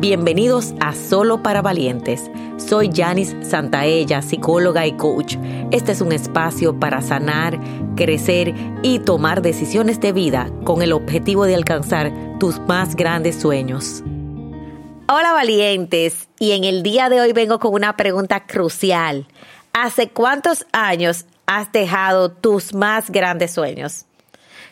Bienvenidos a Solo para Valientes. Soy Janice Santaella, psicóloga y coach. Este es un espacio para sanar, crecer y tomar decisiones de vida con el objetivo de alcanzar tus más grandes sueños. Hola valientes, y en el día de hoy vengo con una pregunta crucial. ¿Hace cuántos años has dejado tus más grandes sueños?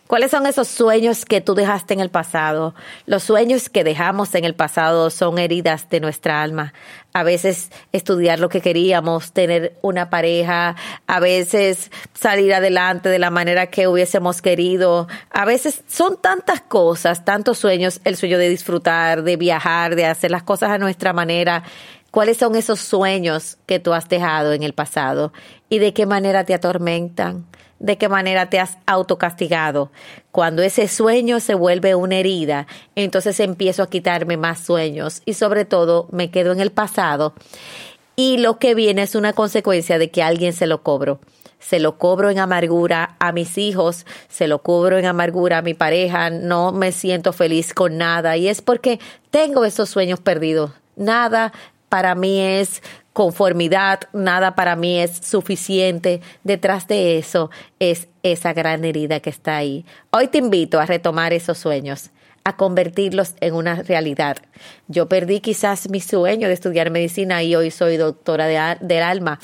¿Cuáles son esos sueños que tú dejaste en el pasado? Los sueños que dejamos en el pasado son heridas de nuestra alma. A veces estudiar lo que queríamos, tener una pareja, a veces salir adelante de la manera que hubiésemos querido. A veces son tantas cosas, tantos sueños, el sueño de disfrutar, de viajar, de hacer las cosas a nuestra manera. ¿Cuáles son esos sueños que tú has dejado en el pasado y de qué manera te atormentan? De qué manera te has autocastigado. Cuando ese sueño se vuelve una herida, entonces empiezo a quitarme más sueños y sobre todo me quedo en el pasado y lo que viene es una consecuencia de que alguien se lo cobro. Se lo cobro en amargura a mis hijos, se lo cobro en amargura a mi pareja, no me siento feliz con nada y es porque tengo esos sueños perdidos. Nada para mí es conformidad, nada para mí es suficiente. Detrás de eso es esa gran herida que está ahí. Hoy te invito a retomar esos sueños a convertirlos en una realidad. Yo perdí quizás mi sueño de estudiar medicina y hoy soy doctora del alma.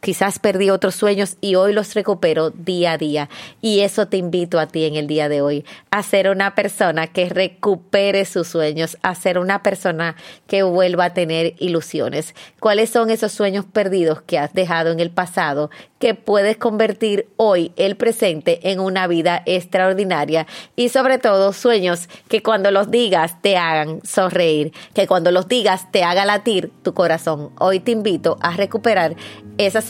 Quizás perdí otros sueños y hoy los recupero día a día. Y eso te invito a ti en el día de hoy, a ser una persona que recupere sus sueños, a ser una persona que vuelva a tener ilusiones. ¿Cuáles son esos sueños perdidos que has dejado en el pasado que puedes convertir hoy el presente en una vida extraordinaria? Y sobre todo sueños que cuando los digas te hagan sonreír, que cuando los digas te haga latir tu corazón. Hoy te invito a recuperar esas